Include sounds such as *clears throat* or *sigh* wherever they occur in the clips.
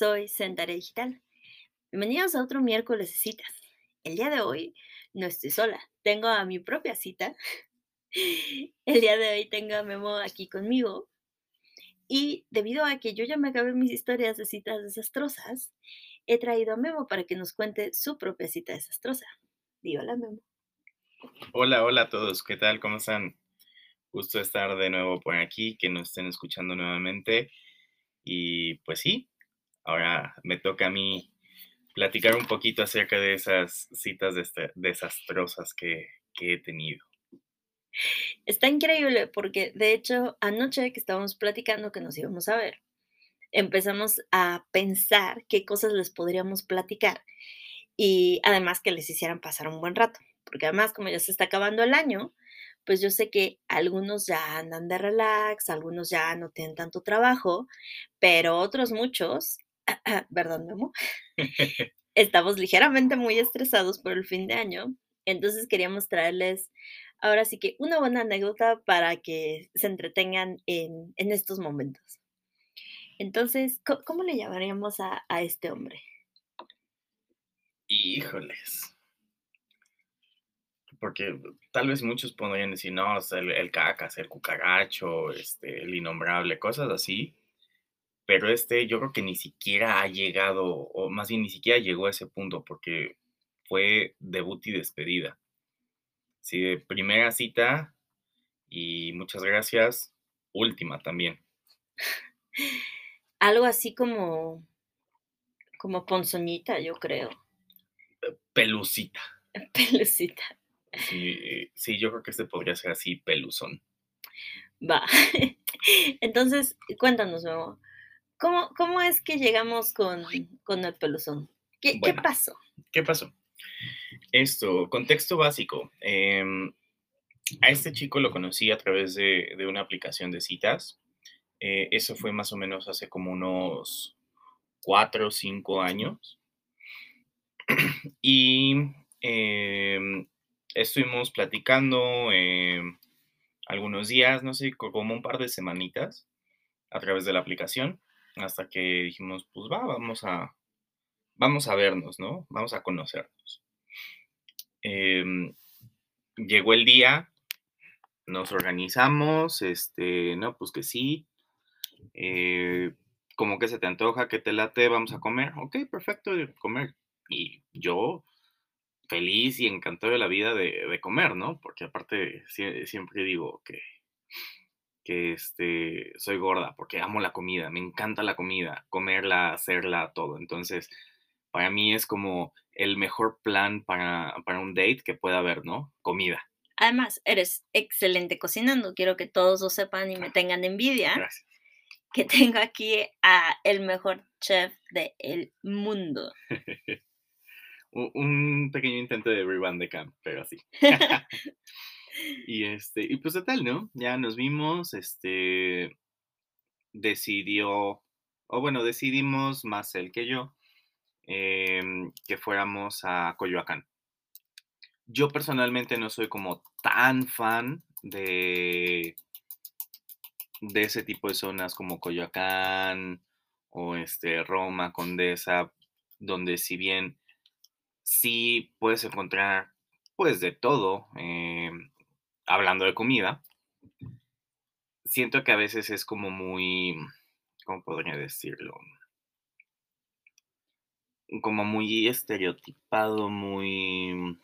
soy Sentare Digital. Bienvenidos a otro miércoles de citas. El día de hoy no estoy sola, tengo a mi propia cita. *laughs* El día de hoy tengo a Memo aquí conmigo. Y debido a que yo ya me acabé mis historias de citas desastrosas, he traído a Memo para que nos cuente su propia cita desastrosa. Di hola, Memo. Hola, hola a todos, ¿qué tal? ¿Cómo están? Gusto estar de nuevo por aquí, que nos estén escuchando nuevamente. Y pues sí, ahora me toca a mí platicar un poquito acerca de esas citas desastrosas que he tenido. Está increíble porque, de hecho, anoche que estábamos platicando que nos íbamos a ver, empezamos a pensar qué cosas les podríamos platicar y además que les hicieran pasar un buen rato. Porque además, como ya se está acabando el año, pues yo sé que algunos ya andan de relax, algunos ya no tienen tanto trabajo, pero otros muchos, *clears throat* ¿verdad, Memo? Estamos ligeramente muy estresados por el fin de año, entonces queríamos traerles ahora sí que una buena anécdota para que se entretengan en, en estos momentos. Entonces, ¿cómo le llamaríamos a, a este hombre? Híjoles. Porque tal vez muchos podrían decir, no, el, el cacas, el cucaracho, este, el innombrable, cosas así. Pero este yo creo que ni siquiera ha llegado, o más bien ni siquiera llegó a ese punto, porque fue debut y despedida. Sí, de primera cita y muchas gracias. Última también. Algo así como, como ponzoñita, yo creo. Pelucita. *laughs* Pelucita. Sí, eh, sí, yo creo que este podría ser así, peluzón. Va. *laughs* Entonces, cuéntanos, Memo. ¿Cómo, cómo es que llegamos con, con el peluzón? ¿Qué, qué pasó? ¿qué pasó? Esto, contexto básico. em, a este chico lo conocí a través de, de una aplicación de citas. Eh, eso fue más o menos hace como unos cuatro o cinco años. *clears throat* Y em, estuvimos platicando em, algunos días, no sé, co- como un par de semanitas a través de la aplicación, hasta que dijimos, pues va, vamos a, vamos a vernos, ¿no? Vamos a conocernos. Em, llegó el día, nos organizamos, este, no, pues que sí, eh, como que se te antoja, que te late, vamos a comer, ok, perfecto, comer. Y yo feliz y encantado de la vida de, de comer, ¿no? Porque aparte sie- siempre digo que, que este, soy gorda, porque amo la comida, me encanta la comida, comerla, hacerla, todo. Entonces, para mí es como el mejor plan para, para un date que pueda haber, ¿no? Comida. Además, eres excelente cocinando. Quiero que todos lo sepan y me tengan envidia gracias. que tengo aquí a el mejor chef del mundo. *laughs* Un, un pequeño intento de rewind de camp, pero así. *laughs* *laughs* Y este, y pues total, ¿no? Ya nos vimos, este, decidió, o bueno, decidimos más él que yo, em, que fuéramos a Coyoacán. Yo personalmente no soy como tan fan de, de ese tipo de zonas como Coyoacán o este, Roma, Condesa, donde si bien sí puedes encontrar pues de todo, em, hablando de comida, siento que a veces es como muy, ¿cómo podría decirlo? Como muy estereotipado, muy...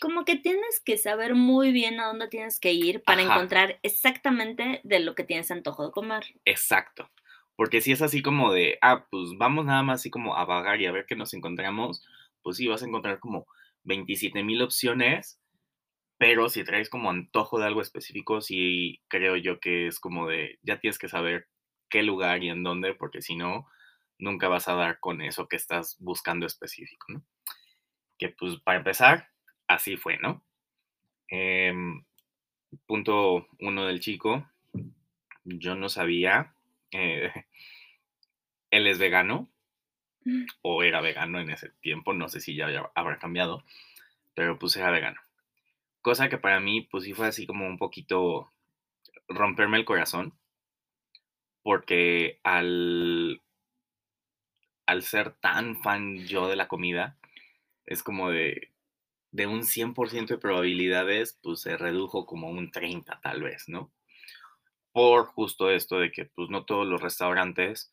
Como que tienes que saber muy bien a dónde tienes que ir para Ajá, encontrar exactamente de lo que tienes antojo de comer. exacto. Porque si es así como de, ah, pues vamos nada más así como a vagar y a ver qué nos encontramos, pues sí, vas a encontrar como 27 mil opciones, pero si traes como antojo de algo específico, sí creo yo que es como de, ya tienes que saber qué lugar y en dónde, porque si no, nunca vas a dar con eso que estás buscando específico, ¿no? Que pues para empezar, así fue, ¿no? Em, punto uno del chico, yo no sabía, eh, *laughs* él es vegano o era vegano en ese tiempo, no sé si ya habrá cambiado, pero pues era vegano. Cosa que para mí pues sí fue así como un poquito romperme el corazón, porque al al ser tan fan yo de la comida, es como de, de un 100% de probabilidades, pues se redujo como un 30 tal vez, ¿no? Por justo esto de que pues no todos los restaurantes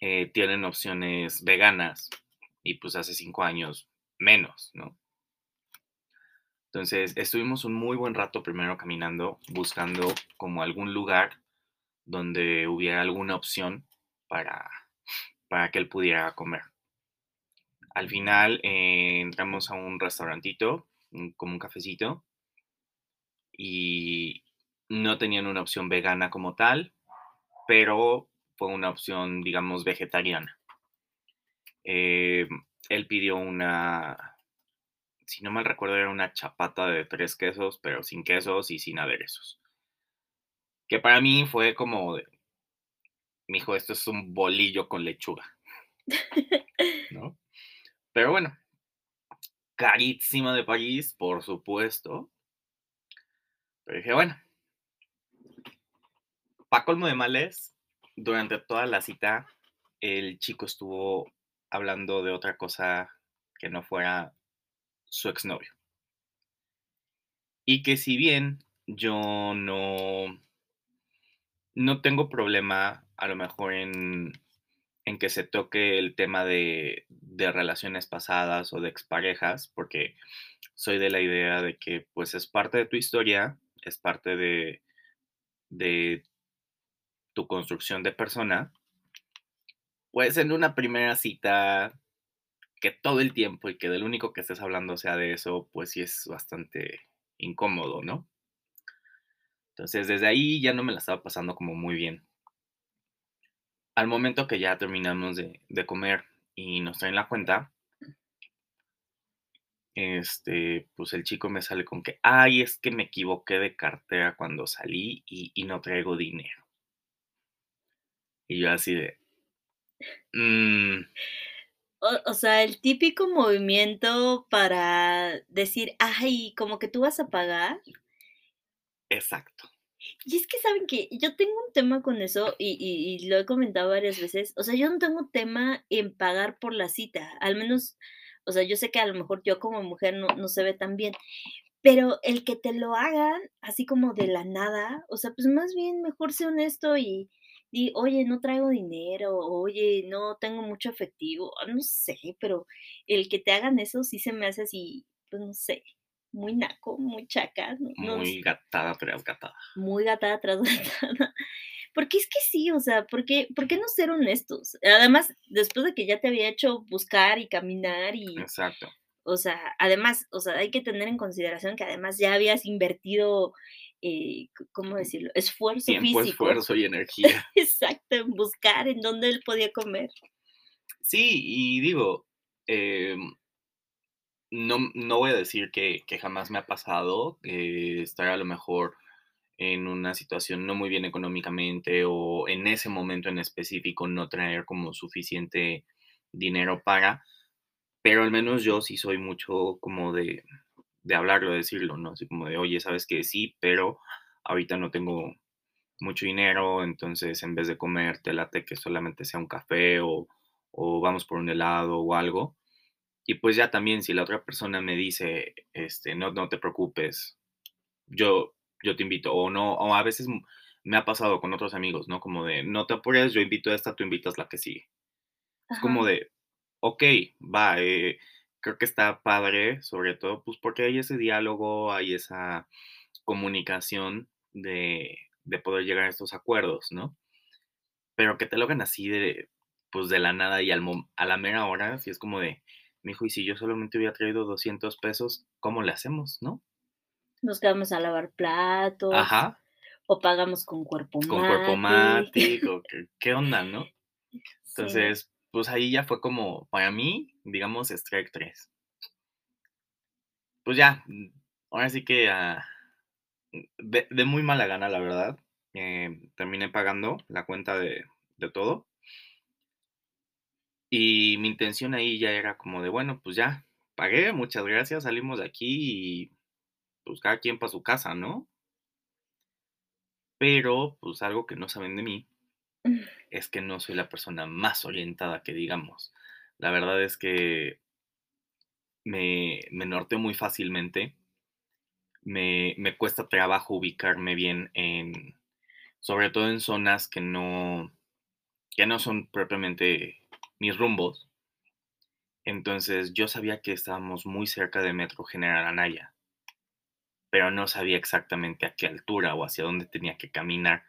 eh, tienen opciones veganas y pues hace cinco años menos, ¿no? Entonces estuvimos un muy buen rato primero caminando, buscando como algún lugar donde hubiera alguna opción para, para que él pudiera comer. Al final eh, entramos a un restaurantito, como un cafecito, y no tenían una opción vegana como tal, pero fue una opción, digamos, vegetariana. Eh, él pidió una, si no mal recuerdo, era una chapata de tres quesos, pero sin quesos y sin aderezos. Que para mí fue como, de, mijo, esto es un bolillo con lechuga. ¿No? Pero bueno, carísima de París, por supuesto. Pero dije, bueno, para colmo de males, durante toda la cita, el chico estuvo hablando de otra cosa que no fuera su exnovio. Y que si bien yo no, no tengo problema a lo mejor en en que se toque el tema de, relaciones pasadas o de exparejas, porque soy de la idea de que pues es parte de tu historia, es parte de, de tu construcción de persona, pues en una primera cita que todo el tiempo y que del único que estés hablando sea de eso, pues sí es bastante incómodo, ¿no? Entonces desde ahí ya no me la estaba pasando como muy bien al momento que ya terminamos de, comer y nos traen la cuenta, este, pues el chico me sale con que, ay, es que me equivoqué de cartera cuando salí y, no traigo dinero. Y yo así de... Mm". O, o, sea, el típico movimiento para decir, ay, como que tú vas a pagar. Exacto. Y es que saben que yo tengo un tema con eso y, y, lo he comentado varias veces. O sea, yo no tengo tema en pagar por la cita. Al menos, o sea, yo sé que a lo mejor yo como mujer no, no se ve tan bien. Pero el que te lo hagan así como de la nada, o sea, pues más bien mejor sé honesto y, y oye, no traigo dinero, oye, no tengo mucho efectivo, no sé, pero el que te hagan eso sí se me hace así, pues no sé, muy naco, muy chaca. muy gatada tras gatada. Muy gatada tras *laughs* gatada. Porque es que sí, o sea, ¿por qué, ¿por qué no ser honestos? Además, después de que ya te había hecho buscar y caminar y... Exacto. O sea, además, o sea, hay que tener en consideración que además ya habías invertido, eh, ¿cómo decirlo? Esfuerzo Tiempo, esfuerzo y *laughs* energía. Exacto, en buscar en dónde él podía comer. Sí, y digo, eh, no, no voy a decir que, jamás me ha pasado eh, estar a lo mejor en una situación no muy bien económicamente o en ese momento en específico no traer como suficiente dinero para, pero al menos yo sí soy mucho como de, de hablarlo, de decirlo, ¿no? Así como de, oye, sabes que sí, pero ahorita no tengo mucho dinero, entonces en vez de comer, te late que solamente sea un café o, o vamos por un helado o algo. Y pues ya también si la otra persona me dice, este, no, no te preocupes, yo, yo te invito, o no, o a veces me ha pasado con otros amigos, ¿no? Como de, no te apures, yo invito a esta, tú invitas la que sigue. Es como de, ok, va, eh, creo que está padre, sobre todo, pues porque hay ese diálogo, hay esa comunicación de, de poder llegar a estos acuerdos, ¿no? Pero que te lo hagan así de, pues de la nada y al, a la mera hora, si es como de, me dijo, y si yo solamente hubiera traído 200 pesos, ¿cómo le hacemos, no? Nos quedamos a lavar platos. Ajá. O pagamos con cuerpo Con cuerpo mático, *laughs* ¿qué, onda, no? Entonces, pues ahí ya fue como, para mí, digamos, strike 3. Pues ya, mm, ahora sí que ah, de, muy mala gana, la verdad. Eh, terminé pagando la cuenta de, de todo. Y mi intención ahí ya era como de, bueno, pues ya, pagué, muchas gracias, salimos de aquí y pues cada quien para su casa, ¿no? Pero, pues algo que no saben de mí, es que no soy la persona más orientada que digamos. La verdad es que me, me norteo muy fácilmente. Me, me cuesta trabajo ubicarme bien en, sobre todo en zonas que no, que no son propiamente mis rumbos. Entonces yo sabía que estábamos muy cerca de Metro General Anaya, pero no sabía exactamente a qué altura o hacia dónde tenía que caminar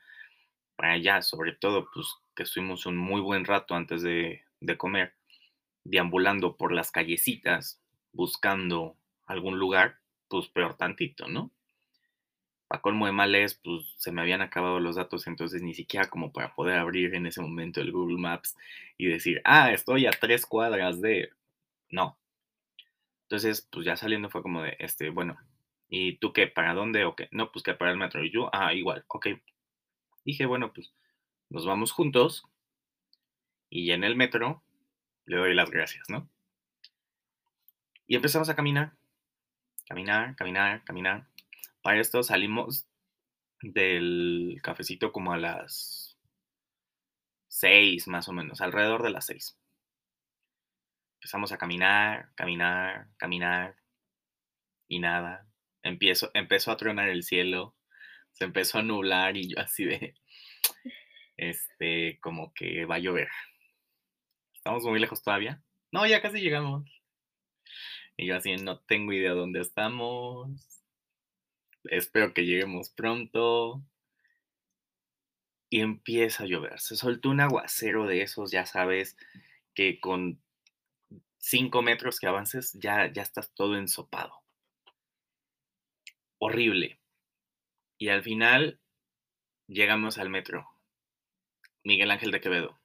para allá, sobre todo pues que estuvimos un muy buen rato antes de, comer, deambulando por las callecitas, buscando algún lugar, pues peor tantito, ¿no? Para colmo de males, pues se me habían acabado los datos, entonces ni siquiera como para poder abrir en ese momento el Google Maps y decir, ah, estoy a tres cuadras de... No. Entonces, pues ya saliendo fue como de, este, bueno, ¿y tú qué? ¿Para dónde o qué? No, pues que para el metro. Y yo, ah, igual, ok. Dije, bueno, pues nos vamos juntos y ya en el metro le doy las gracias, ¿no? Y empezamos a caminar, caminar, caminar, caminar. Para esto salimos del cafecito como a las seis, más o menos, alrededor de las seis. Empezamos a caminar, caminar, caminar y nada. Empiezo, empezó a tronar el cielo, se empezó a nublar y yo así de, este, como que va a llover. ¿Estamos muy lejos todavía? No, ya casi llegamos. Y yo así, no tengo idea dónde estamos espero que lleguemos pronto. Y empieza a llover. Se soltó un aguacero de esos, ya sabes, que con cinco metros que avances ya, ya estás todo ensopado. Horrible. Y al final llegamos al metro. Miguel Ángel de Quevedo.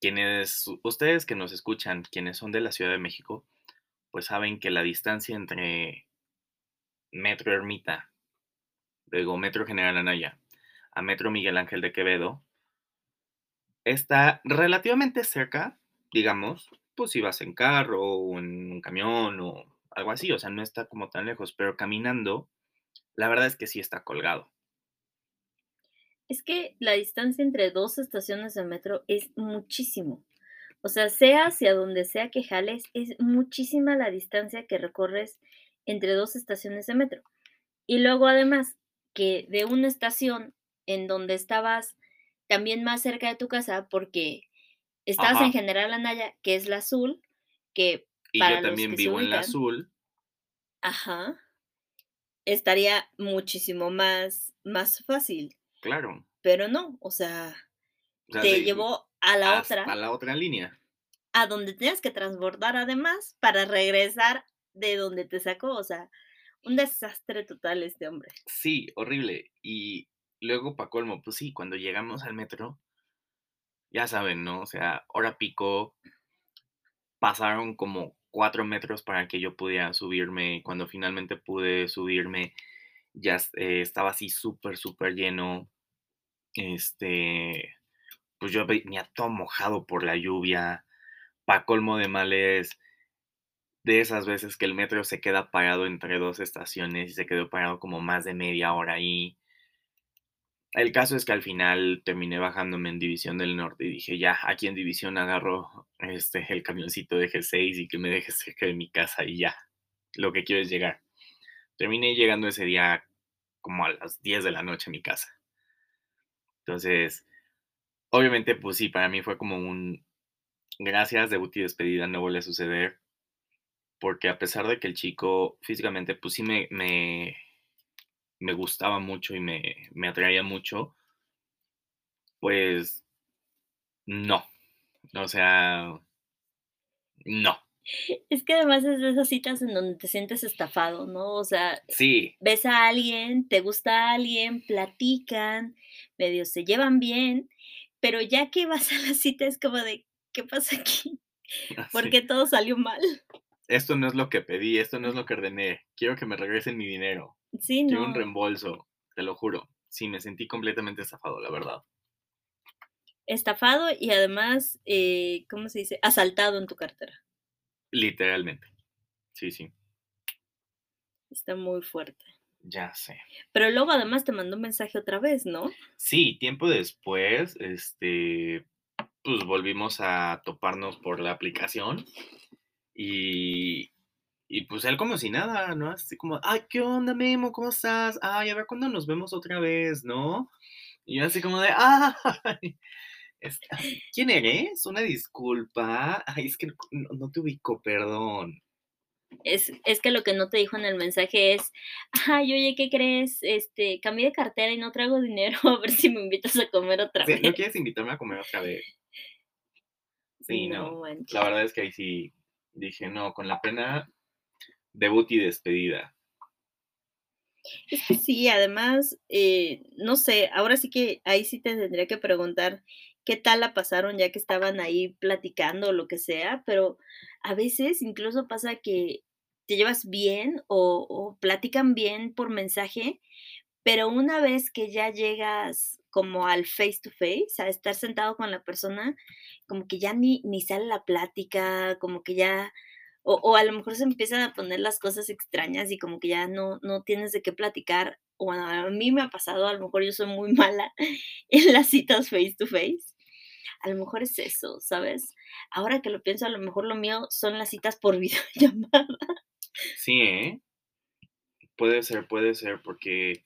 Quienes, ustedes que nos escuchan, quienes son de la Ciudad de México, pues saben que la distancia entre Metro Ermita, luego Metro General Anaya, a Metro Miguel Ángel de Quevedo, está relativamente cerca, digamos, pues si vas en carro o en un camión o algo así, o sea, no está como tan lejos, pero caminando, la verdad es que sí está colgado. Es que la distancia entre dos estaciones de metro es muchísimo. O sea, sea hacia donde sea que jales, es muchísima la distancia que recorres entre dos estaciones de metro. Y luego además que de una estación en donde estabas también más cerca de tu casa porque estabas en General Anaya, que es la azul, que y yo también vivo en la azul. Ajá. Estaría muchísimo más, más fácil. Claro. Pero no, o sea, te llevó a la otra. A la otra línea. A donde tenías que transbordar además para regresar de donde te sacó, o sea, un desastre total este hombre. Sí, horrible. Y luego, para colmo, pues sí, cuando llegamos al metro, ya saben, ¿no? O sea, hora pico, pasaron como cuatro metros para que yo pudiera subirme. Cuando finalmente pude subirme, ya eh, estaba así súper, súper lleno. Este, pues yo venía todo mojado por la lluvia. Pa' colmo de males, de esas veces que el metro se queda parado entre dos estaciones y se quedó parado como más de media hora ahí. El caso es que al final terminé bajándome en División del Norte y dije, ya, aquí en División agarro este, el camioncito de G6 y que me deje *laughs* cerca de mi casa y ya, lo que quiero es llegar. Terminé llegando ese día como a las 10 de la noche a mi casa. Entonces, obviamente, pues sí, para mí fue como un gracias, debut y despedida, no vuelve a suceder porque a pesar de que el chico físicamente, pues sí me, me, gustaba mucho y me, me atraía mucho, pues no. O sea, no. Es que además es de esas citas en donde te sientes estafado, ¿no? O sea, sí. ves a alguien, te gusta a alguien, platican, medio se llevan bien, pero ya que vas a la cita es como de, ¿qué pasa aquí? *laughs* Porque todo salió mal esto no es lo que pedí, esto no es lo que ordené, quiero que me regresen mi dinero. Sí, no. Quiero un reembolso, te lo juro. Sí, me sentí completamente estafado, la verdad. Estafado y además, eh, ¿cómo se dice? Asaltado en tu cartera. Literalmente. Sí, sí. Está muy fuerte. Ya sé. Pero luego además te mandó un mensaje otra vez, ¿no? Sí, tiempo después, este, pues volvimos a toparnos por la aplicación y, y pues él como si nada, ¿no? Así como, ay, ¿qué onda, Memo? ¿Cómo estás? Ay, a ver cuándo nos vemos otra vez, ¿no? Y yo así como de, ay, este, ¿quién eres? Una disculpa. Ay, es que no, no te ubico, perdón. Es, es, que lo que no te dijo en el mensaje es, ay, oye, ¿qué crees? Este, cambié de cartera y no traigo dinero, *laughs* a ver si me invitas a comer otra Sí, vez. ¿No quieres invitarme a comer otra vez? Sí, no. La verdad es que ahí sí dije, no, con la pena, debut y despedida. Es que sí, además, eh, no sé, ahora sí que ahí sí te tendría que preguntar qué tal la pasaron ya que estaban ahí platicando o lo que sea, pero a veces incluso pasa que te llevas bien o, o platican bien por mensaje, pero una vez que ya llegas como al face to face, a estar sentado con la persona, como que ya ni, ni sale la plática, como que ya, o, o a lo mejor se empiezan a poner las cosas extrañas y como que ya no, no tienes de qué platicar. O bueno, a mí me ha pasado, a lo mejor yo soy muy *laughs* mala en las citas face to face. A lo mejor es eso, ¿sabes? Ahora que lo pienso, a lo mejor lo mío son las citas por *laughs* videollamada. Sí, ¿eh? Puede ser, puede ser, porque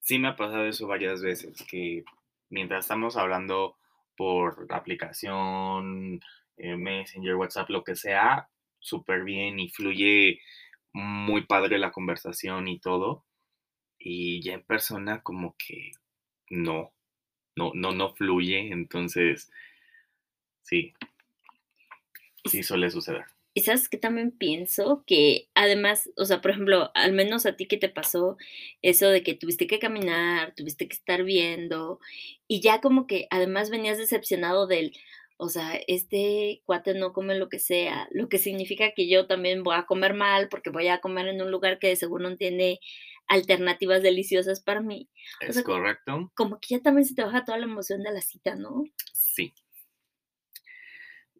sí me ha pasado eso varias veces, que mientras estamos hablando por la aplicación, eh, Messenger, WhatsApp, lo que sea, súper bien y fluye muy padre la conversación y todo. Y ya en persona como que no, no, no, no fluye. Entonces, sí, sí suele suceder. Y sabes que también pienso que además, o sea, por ejemplo, al menos a ti que te pasó eso de que tuviste que caminar, tuviste que estar viendo y ya como que además venías decepcionado del, o sea, este cuate no come lo que sea, lo que significa que yo también voy a comer mal porque voy a comer en un lugar que de seguro no tiene alternativas deliciosas para mí. O ¿Es sea, correcto? como que ya también se te baja toda la emoción de la cita, ¿no? Sí.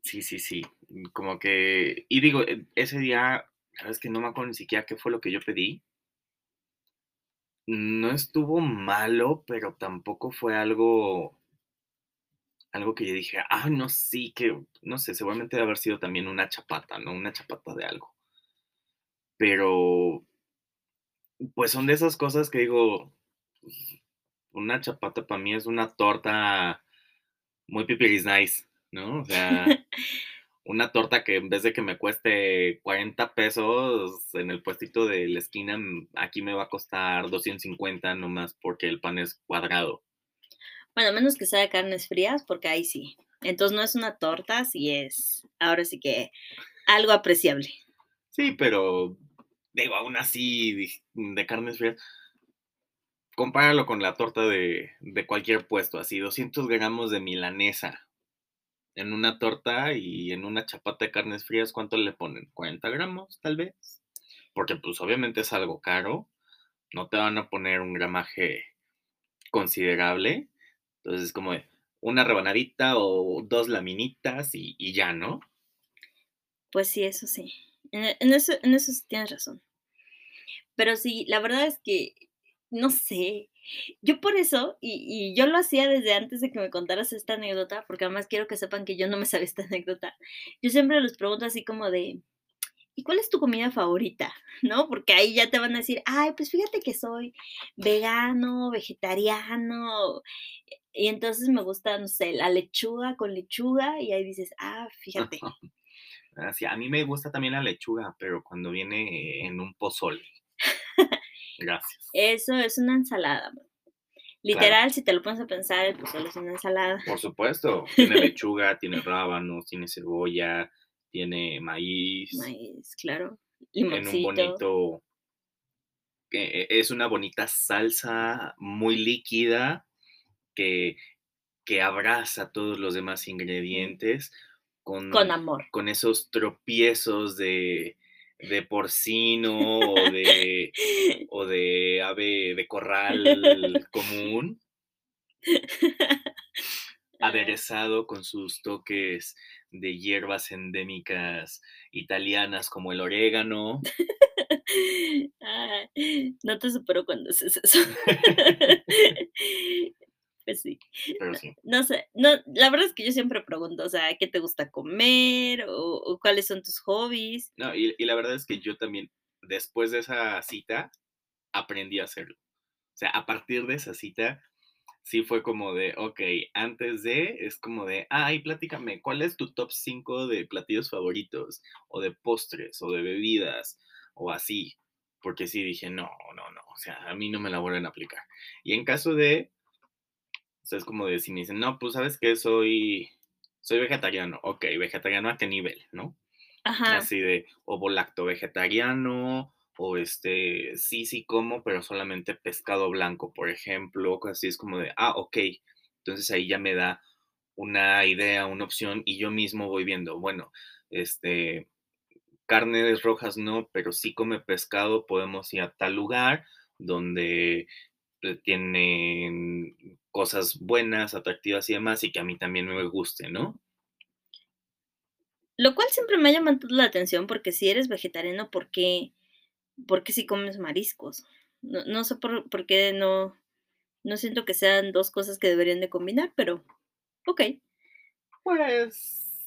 Sí, sí, sí. mm, Como que, y digo, e- ese día, la verdad es que no me acuerdo ni siquiera qué fue lo que yo pedí. No estuvo malo, pero tampoco fue algo, algo que yo dije, ah, no, sí, que, no sé, seguramente debe haber sido también una chapata, ¿no? Una chapata de algo. Pero, pues son de esas cosas que digo, pues, una chapata para mí es una torta muy pipiris nice, ¿no? O sea, *laughs* una torta que en vez de que me cueste 40 pesos en el puestito de la esquina, aquí me va a costar 250 nomás porque el pan es cuadrado. Bueno, menos que sea de carnes frías, porque ahí sí. Entonces no es una torta, sí es, ahora sí que algo apreciable. Sí, pero digo, aún así, de carnes frías, compáralo con la torta de, de cualquier puesto, así 200 gramos de milanesa en una torta y en una chapata de carnes frías, ¿cuánto le ponen? ¿40 gramos, tal vez? Porque pues obviamente es algo caro, no te van a poner un gramaje considerable, entonces es como una rebanadita o dos laminitas y, ya, ¿no? Pues sí, eso sí. En, e- eso, eso sí tienes razón. Pero sí, la verdad es que, no sé, yo por eso, y, y yo lo hacía desde antes de que me contaras esta anécdota, porque además quiero que sepan que yo no me sabía esta anécdota. Yo siempre les pregunto así como de, ¿y cuál es tu comida favorita? *laughs* ¿No? Porque ahí ya te van a decir, ay, pues fíjate que soy vegano, vegetariano, y entonces me gusta, no sé, la lechuga con lechuga, y ahí dices, ah, fíjate. *laughs* Así, a mí me gusta también la lechuga, pero cuando viene en un pozole. Gracias. Eso es una ensalada. Literal, si te lo pones a pensar, el pozole es una ensalada. Por supuesto, tiene *laughs* lechuga, tiene rábanos, tiene cebolla, tiene maíz, Maíz, claro. en un Limoncito. bonito, eh, es una bonita salsa muy líquida que, que abraza todos los demás ingredientes con, Con amor. con esos tropiezos de, de porcino o de, *laughs* o de ave de corral común, aderezado con sus toques de hierbas endémicas italianas como el orégano, *laughs* no te supero cuando haces eso. *laughs* Sí. Pero No, sí. *laughs* no sé, no, la verdad es que yo siempre pregunto, o sea, ¿qué te gusta comer? O, o cuáles son tus hobbies. No, y, y la verdad es que yo también, después de esa cita, aprendí a hacerlo. O sea, a partir de esa cita, sí fue como de, ok, antes de, es como de, ay, platícame, ¿cuál es tu top 5 de platillos favoritos? O de postres, o de bebidas, o así. Porque sí dije, no, no, no, o sea, a mí no me la vuelven a aplicar. Y en caso de, o sea, es como de, si me dicen, no, pues, ¿sabes qué? Soy, soy vegetariano. Ok, vegetariano a qué nivel, ¿no? Ajá. Así de ovo lacto vegetariano, o este, sí, sí como, pero solamente pescado blanco, por ejemplo, así es como de, ah, ok, entonces ahí ya me da una idea, una opción, y yo mismo voy viendo, bueno, este, carnes rojas no, pero sí come pescado, podemos ir a tal lugar donde tienen cosas buenas, atractivas y demás, y que a mí también me guste, ¿no? Lo cual siempre me ha llamado la atención porque si eres vegetariano, ¿por qué, por qué si comes mariscos? No, no sé por, por qué no, no siento que sean dos cosas que deberían de combinar, pero ok. Pues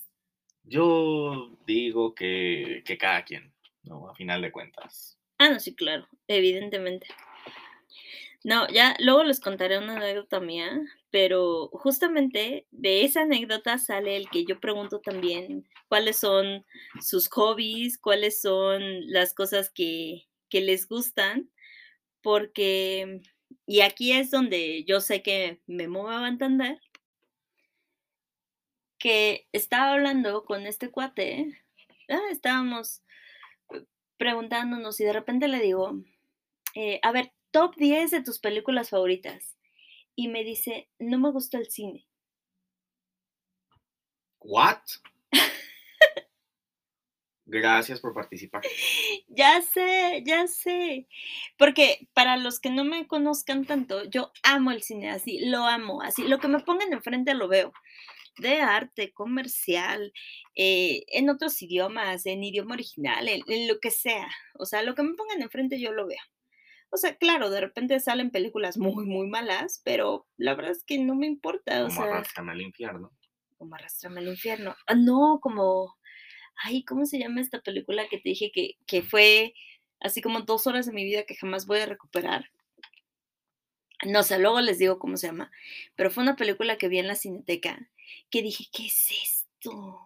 yo digo que, que cada quien, ¿no? A final de cuentas. Ah, no, sí, claro, evidentemente. No, ya luego les contaré una anécdota mía, pero justamente de esa anécdota sale el que yo pregunto también cuáles son sus hobbies, cuáles son las cosas que, que les gustan, porque, y aquí es donde yo sé que me va a entender, que estaba hablando con este cuate, ah, estábamos eh, preguntándonos y de repente le digo, eh, a ver, top 10 de tus películas favoritas. Y me dice, no me gusta el cine. ¿What? Gracias por participar. *laughs* Ya sé, ya sé. Porque para los que no me conozcan tanto, yo amo el cine así, lo amo así. Lo que me pongan enfrente lo veo. De arte, comercial, eh, en otros idiomas, en idioma original, en, en lo que sea. O sea, lo que me pongan enfrente yo lo veo. O sea, claro, de repente salen películas muy, muy malas, pero la verdad es que no me importa. O Como sea, arrastrame al infierno. como arrastrarme al infierno. Ah, no, como, ay, ¿cómo se llama esta película que te dije que, que fue así como dos horas de mi vida que jamás voy a recuperar? No sé, luego les digo cómo se llama, pero fue una película que vi en la cineteca que dije, ¿qué es esto?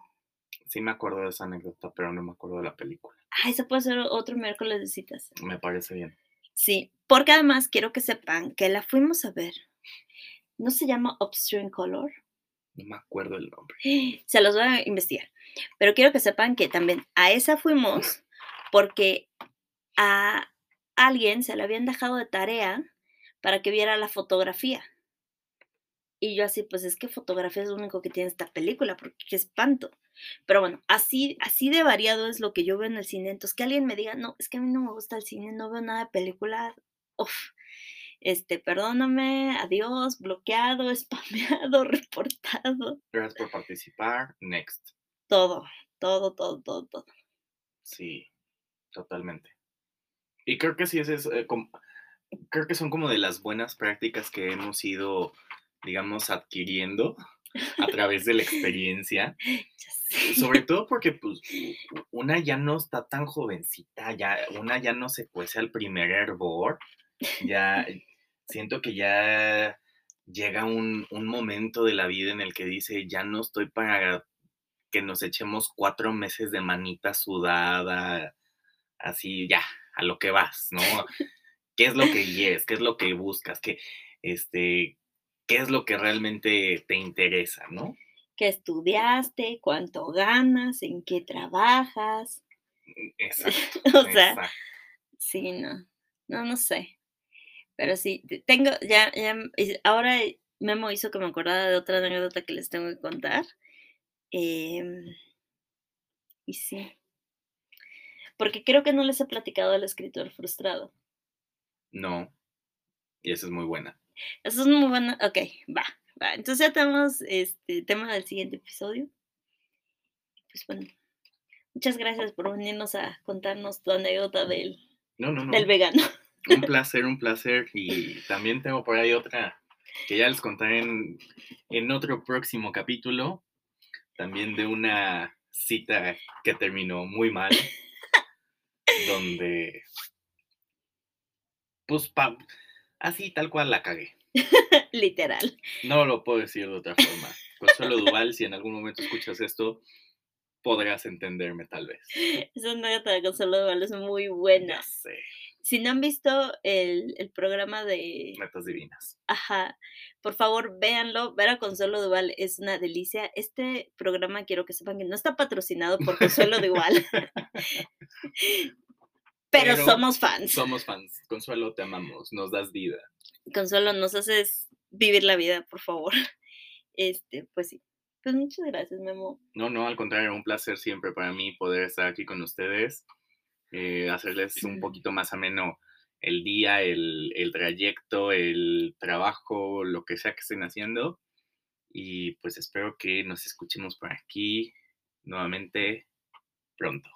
Sí me acuerdo de esa anécdota, pero no me acuerdo de la película. Ah, eso puede ser otro miércoles de citas. Me parece bien. Sí, porque además quiero que sepan que la fuimos a ver. ¿No se llama Upstream Color? No me acuerdo el nombre. *gasps* Se los voy a investigar. Pero quiero que sepan que también a esa fuimos porque a alguien se le habían dejado de tarea para que viera la fotografía. Y yo así, pues es que fotografía es lo único que tiene esta película, porque qué espanto. Pero bueno, así, así de variado es lo que yo veo en el cine. Entonces, que alguien me diga, no, es que a mí no me gusta el cine, no veo nada de película. Uf, este, perdóname, adiós, bloqueado, *laughs* spameado, reportado, Gracias por participar. Next. todo, todo, todo, todo, todo. Sí, totalmente. Y creo que sí, ese es, eh, como- creo que son como de las buenas prácticas que hemos ido, digamos, adquiriendo a través de la experiencia. *laughs* Sobre todo porque pues una ya no está tan jovencita, ya, una ya no se cuece al primer hervor, ya *laughs* siento que ya llega un, un momento de la vida en el que dice, ya no estoy para que nos echemos cuatro meses de manita sudada, así ya, a lo que vas, ¿no? *laughs* ¿Qué es lo que quieres? ¿Qué es lo que buscas? ¿Qué, este, qué es lo que realmente te interesa, ¿no? ¿Qué estudiaste? ¿Cuánto ganas? ¿En qué trabajas? *laughs* Exacto. o sea, exacto. sí, no, no, no sé. Pero sí, te- tengo, ya, ya, m- y ahora Memo hizo que me acordara de otra anécdota que les tengo que contar. Em, y sí. Porque creo que no les he platicado del escritor frustrado. No. Y esa es muy buena. Eso es muy bueno. Ok, va, va. Entonces ya tenemos este tema del siguiente episodio. Pues bueno, muchas gracias por venirnos a contarnos tu anécdota del No, no, no. del vegano. Un placer, un placer. Y también tengo por ahí otra que ya les contaré en, en otro próximo capítulo. También de una cita que terminó muy mal. *laughs* donde. Pues, pa- así tal cual la cagué. *laughs* Literal. No lo puedo decir de otra forma. Consuelo Duval, si en algún momento escuchas esto, podrás entenderme tal vez. Esa anécdota de Consuelo Duval es muy buena. Si no han visto el, el programa de... metas divinas. Ajá, por favor, véanlo. Ver a Consuelo Duval es una delicia. Este programa quiero que sepan que no está patrocinado por Consuelo *laughs* Duval. Pero, Pero somos fans. Somos fans. Consuelo, te amamos. Nos das vida. Consuelo, nos haces vivir la vida, por favor. *laughs* Este, pues sí. Pues muchas gracias, Memo. No, no, al contrario, un placer siempre para mí poder estar aquí con ustedes, eh, hacerles un poquito más ameno el día, el, el trayecto, el trabajo, lo que sea que estén haciendo. Y pues espero que nos escuchemos por aquí nuevamente pronto.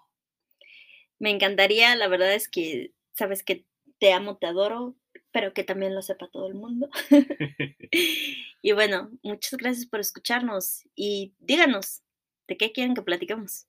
Me encantaría, la verdad es que sabes que te amo, te adoro, pero que también lo sepa todo el mundo. *laughs* *laughs* y bueno, muchas gracias por escucharnos y díganos de qué quieren que platiquemos.